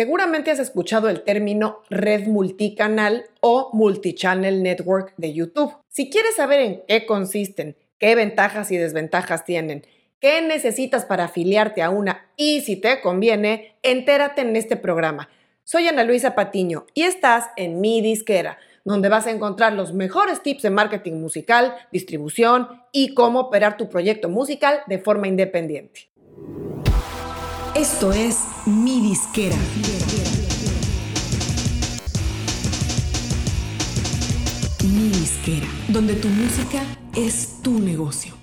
Seguramente has escuchado el término red multicanal o multichannel network de YouTube. Si quieres saber en qué consisten, qué ventajas y desventajas tienen, qué necesitas para afiliarte a una y si te conviene, entérate en este programa. Soy Ana Luisa Patiño y estás en mi disquera, donde vas a encontrar los mejores tips de marketing musical, distribución y cómo operar tu proyecto musical de forma independiente. Esto es mi disquera. Mi disquera, donde tu música es tu negocio.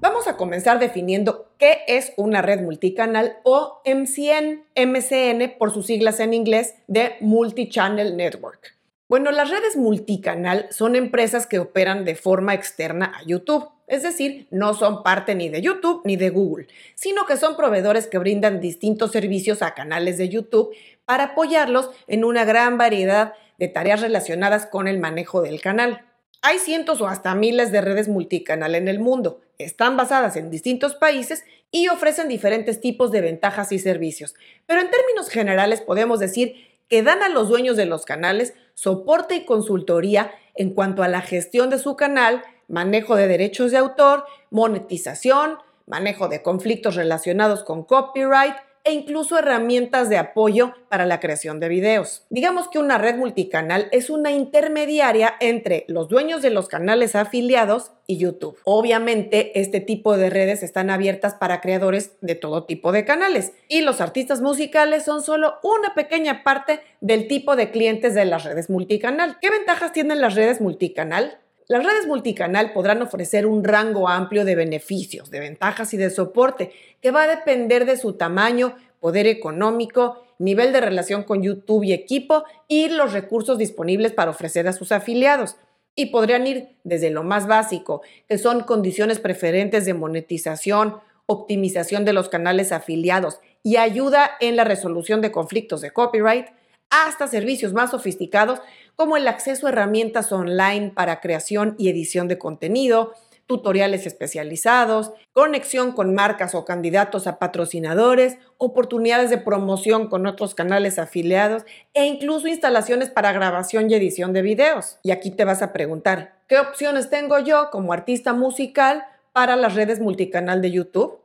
Vamos a comenzar definiendo qué es una red multicanal o MCN, MCN por sus siglas en inglés de Multichannel Network. Bueno, las redes multicanal son empresas que operan de forma externa a YouTube, es decir, no son parte ni de YouTube ni de Google, sino que son proveedores que brindan distintos servicios a canales de YouTube para apoyarlos en una gran variedad de tareas relacionadas con el manejo del canal. Hay cientos o hasta miles de redes multicanal en el mundo, están basadas en distintos países y ofrecen diferentes tipos de ventajas y servicios, pero en términos generales podemos decir que dan a los dueños de los canales soporte y consultoría en cuanto a la gestión de su canal, manejo de derechos de autor, monetización, manejo de conflictos relacionados con copyright, e incluso herramientas de apoyo para la creación de videos. Digamos que una red multicanal es una intermediaria entre los dueños de los canales afiliados y YouTube. Obviamente, este tipo de redes están abiertas para creadores de todo tipo de canales y los artistas musicales son solo una pequeña parte del tipo de clientes de las redes multicanal. ¿Qué ventajas tienen las redes multicanal? Las redes multicanal podrán ofrecer un rango amplio de beneficios, de ventajas y de soporte que va a depender de su tamaño, poder económico, nivel de relación con YouTube y equipo y los recursos disponibles para ofrecer a sus afiliados. Y podrían ir desde lo más básico, que son condiciones preferentes de monetización, optimización de los canales afiliados y ayuda en la resolución de conflictos de copyright, hasta servicios más sofisticados como el acceso a herramientas online para creación y edición de contenido, tutoriales especializados, conexión con marcas o candidatos a patrocinadores, oportunidades de promoción con otros canales afiliados e incluso instalaciones para grabación y edición de videos. Y aquí te vas a preguntar, ¿qué opciones tengo yo como artista musical para las redes multicanal de YouTube?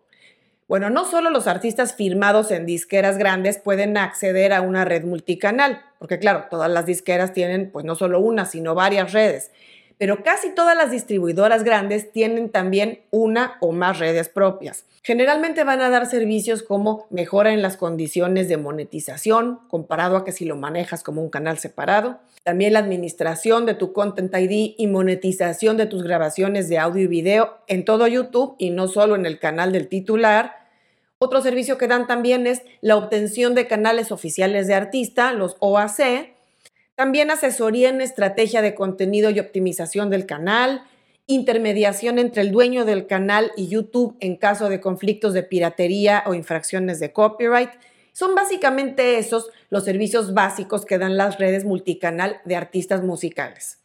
Bueno, no solo los artistas firmados en disqueras grandes pueden acceder a una red multicanal, porque claro, todas las disqueras tienen pues no solo una, sino varias redes, pero casi todas las distribuidoras grandes tienen también una o más redes propias. Generalmente van a dar servicios como mejora en las condiciones de monetización, comparado a que si lo manejas como un canal separado, también la administración de tu Content ID y monetización de tus grabaciones de audio y video en todo YouTube y no solo en el canal del titular. Otro servicio que dan también es la obtención de canales oficiales de artista, los OAC. También asesoría en estrategia de contenido y optimización del canal, intermediación entre el dueño del canal y YouTube en caso de conflictos de piratería o infracciones de copyright son básicamente esos los servicios básicos que dan las redes multicanal de artistas musicales.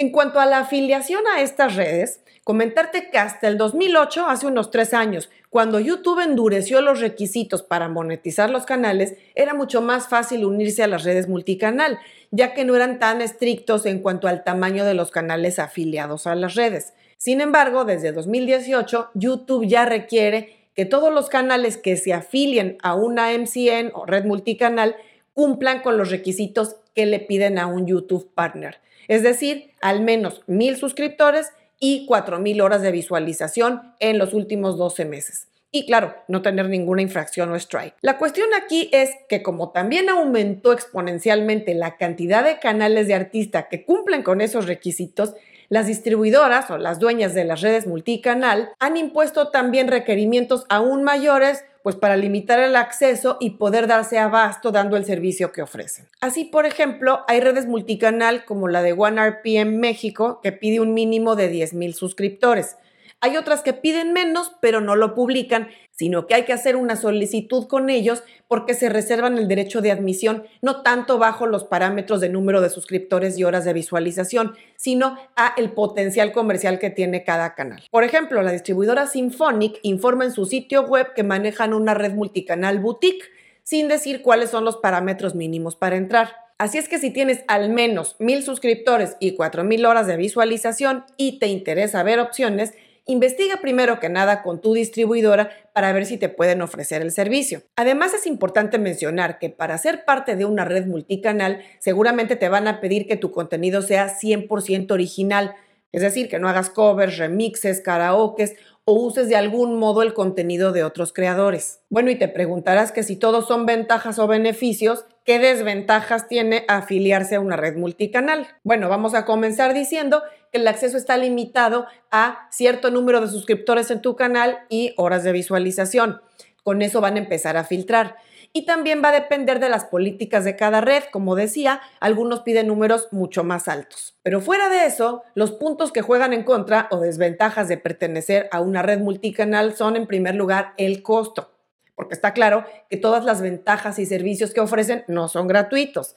En cuanto a la afiliación a estas redes, comentarte que hasta el 2008, hace unos tres años, cuando YouTube endureció los requisitos para monetizar los canales, era mucho más fácil unirse a las redes multicanal, ya que no eran tan estrictos en cuanto al tamaño de los canales afiliados a las redes. Sin embargo, desde 2018, YouTube ya requiere que todos los canales que se afilien a una MCN o red multicanal cumplan con los requisitos que le piden a un YouTube partner. Es decir, al menos mil suscriptores y mil horas de visualización en los últimos 12 meses. Y claro, no tener ninguna infracción o strike. La cuestión aquí es que como también aumentó exponencialmente la cantidad de canales de artista que cumplen con esos requisitos, las distribuidoras o las dueñas de las redes multicanal han impuesto también requerimientos aún mayores pues para limitar el acceso y poder darse abasto dando el servicio que ofrecen. Así, por ejemplo, hay redes multicanal como la de OneRPM México que pide un mínimo de 10,000 suscriptores. Hay otras que piden menos, pero no lo publican, sino que hay que hacer una solicitud con ellos porque se reservan el derecho de admisión no tanto bajo los parámetros de número de suscriptores y horas de visualización, sino a el potencial comercial que tiene cada canal. Por ejemplo, la distribuidora Symphonic informa en su sitio web que manejan una red multicanal boutique sin decir cuáles son los parámetros mínimos para entrar. Así es que si tienes al menos mil suscriptores y cuatro mil horas de visualización y te interesa ver opciones, investiga primero que nada con tu distribuidora para ver si te pueden ofrecer el servicio. Además es importante mencionar que para ser parte de una red multicanal seguramente te van a pedir que tu contenido sea 100% original, es decir, que no hagas covers, remixes, karaokes o uses de algún modo el contenido de otros creadores. Bueno, y te preguntarás que si todos son ventajas o beneficios, ¿qué desventajas tiene afiliarse a una red multicanal? Bueno, vamos a comenzar diciendo que el acceso está limitado a cierto número de suscriptores en tu canal y horas de visualización. Con eso van a empezar a filtrar y también va a depender de las políticas de cada red. Como decía, algunos piden números mucho más altos. Pero fuera de eso, los puntos que juegan en contra o desventajas de pertenecer a una red multicanal son en primer lugar el costo, porque está claro que todas las ventajas y servicios que ofrecen no son gratuitos.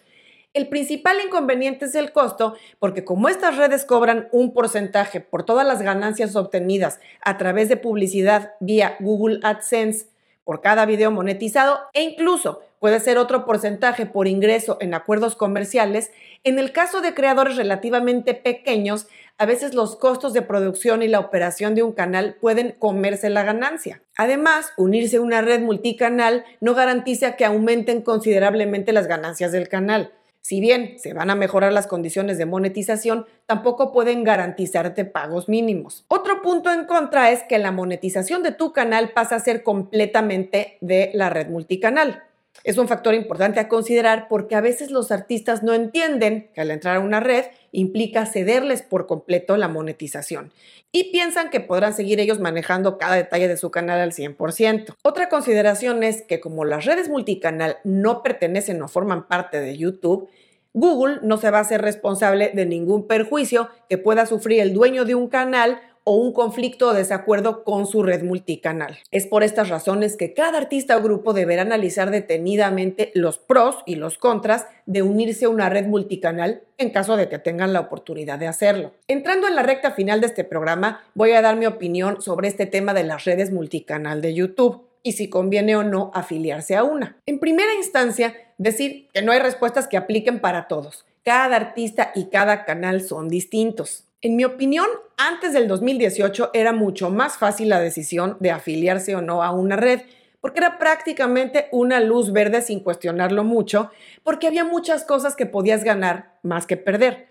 El principal inconveniente es el costo, porque como estas redes cobran un porcentaje por todas las ganancias obtenidas a través de publicidad vía Google AdSense, por cada video monetizado e incluso puede ser otro porcentaje por ingreso en acuerdos comerciales, en el caso de creadores relativamente pequeños, a veces los costos de producción y la operación de un canal pueden comerse la ganancia. Además, unirse a una red multicanal no garantiza que aumenten considerablemente las ganancias del canal. Si bien se van a mejorar las condiciones de monetización, tampoco pueden garantizarte pagos mínimos. Otro punto en contra es que la monetización de tu canal pasa a ser completamente de la red multicanal. Es un factor importante a considerar porque a veces los artistas no entienden que al entrar a una red implica cederles por completo la monetización y piensan que podrán seguir ellos manejando cada detalle de su canal al 100%. Otra consideración es que como las redes multicanal no pertenecen o forman parte de YouTube, Google no se va a hacer responsable de ningún perjuicio que pueda sufrir el dueño de un canal o un conflicto o desacuerdo con su red multicanal. Es por estas razones que cada artista o grupo deberá analizar detenidamente los pros y los contras de unirse a una red multicanal en caso de que tengan la oportunidad de hacerlo. Entrando en la recta final de este programa, voy a dar mi opinión sobre este tema de las redes multicanal de YouTube y si conviene o no afiliarse a una. En primera instancia, decir que no hay respuestas que apliquen para todos. Cada artista y cada canal son distintos. En mi opinión, antes del 2018 era mucho más fácil la decisión de afiliarse o no a una red, porque era prácticamente una luz verde sin cuestionarlo mucho, porque había muchas cosas que podías ganar más que perder.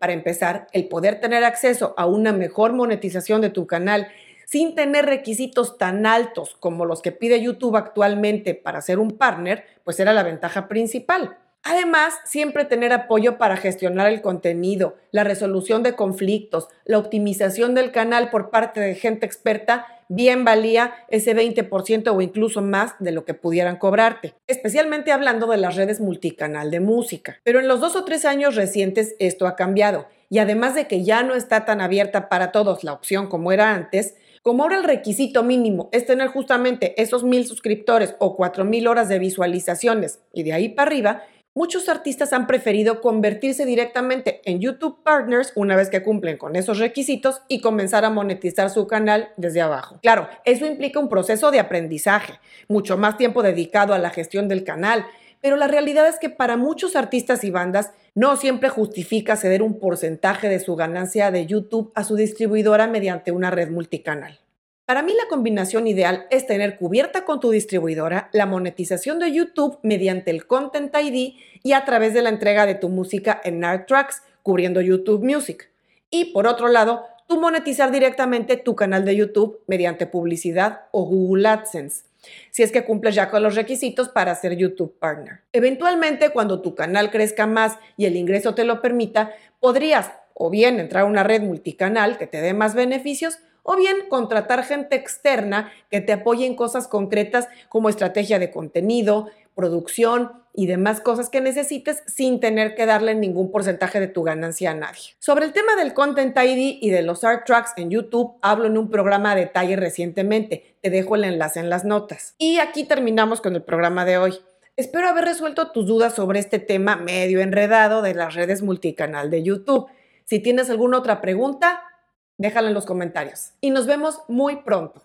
Para empezar, el poder tener acceso a una mejor monetización de tu canal sin tener requisitos tan altos como los que pide YouTube actualmente para ser un partner, pues era la ventaja principal. Además, siempre tener apoyo para gestionar el contenido, la resolución de conflictos, la optimización del canal por parte de gente experta, bien valía ese 20% o incluso más de lo que pudieran cobrarte, especialmente hablando de las redes multicanal de música. Pero en los dos o tres años recientes esto ha cambiado y además de que ya no está tan abierta para todos la opción como era antes, como ahora el requisito mínimo es tener justamente esos mil suscriptores o cuatro mil horas de visualizaciones y de ahí para arriba, muchos artistas han preferido convertirse directamente en YouTube Partners una vez que cumplen con esos requisitos y comenzar a monetizar su canal desde abajo. Claro, eso implica un proceso de aprendizaje, mucho más tiempo dedicado a la gestión del canal, pero la realidad es que para muchos artistas y bandas no siempre justifica ceder un porcentaje de su ganancia de YouTube a su distribuidora mediante una red multicanal. Para mí la combinación ideal es tener cubierta con tu distribuidora la monetización de YouTube mediante el Content ID y a través de la entrega de tu música en Art Tracks, cubriendo YouTube Music. Y por otro lado, tú monetizar directamente tu canal de YouTube mediante publicidad o Google AdSense, si es que cumples ya con los requisitos para ser YouTube Partner. Eventualmente, cuando tu canal crezca más y el ingreso te lo permita, podrías o bien entrar a una red multicanal que te dé más beneficios o bien contratar gente externa que te apoye en cosas concretas como estrategia de contenido, producción y demás cosas que necesites sin tener que darle ningún porcentaje de tu ganancia a nadie. Sobre el tema del Content ID y de los art tracks en YouTube, hablo en un programa a detalle recientemente. Te dejo el enlace en las notas. Y aquí terminamos con el programa de hoy. Espero haber resuelto tus dudas sobre este tema medio enredado de las redes multicanal de YouTube. Si tienes alguna otra pregunta, déjala en los comentarios. Y nos vemos muy pronto.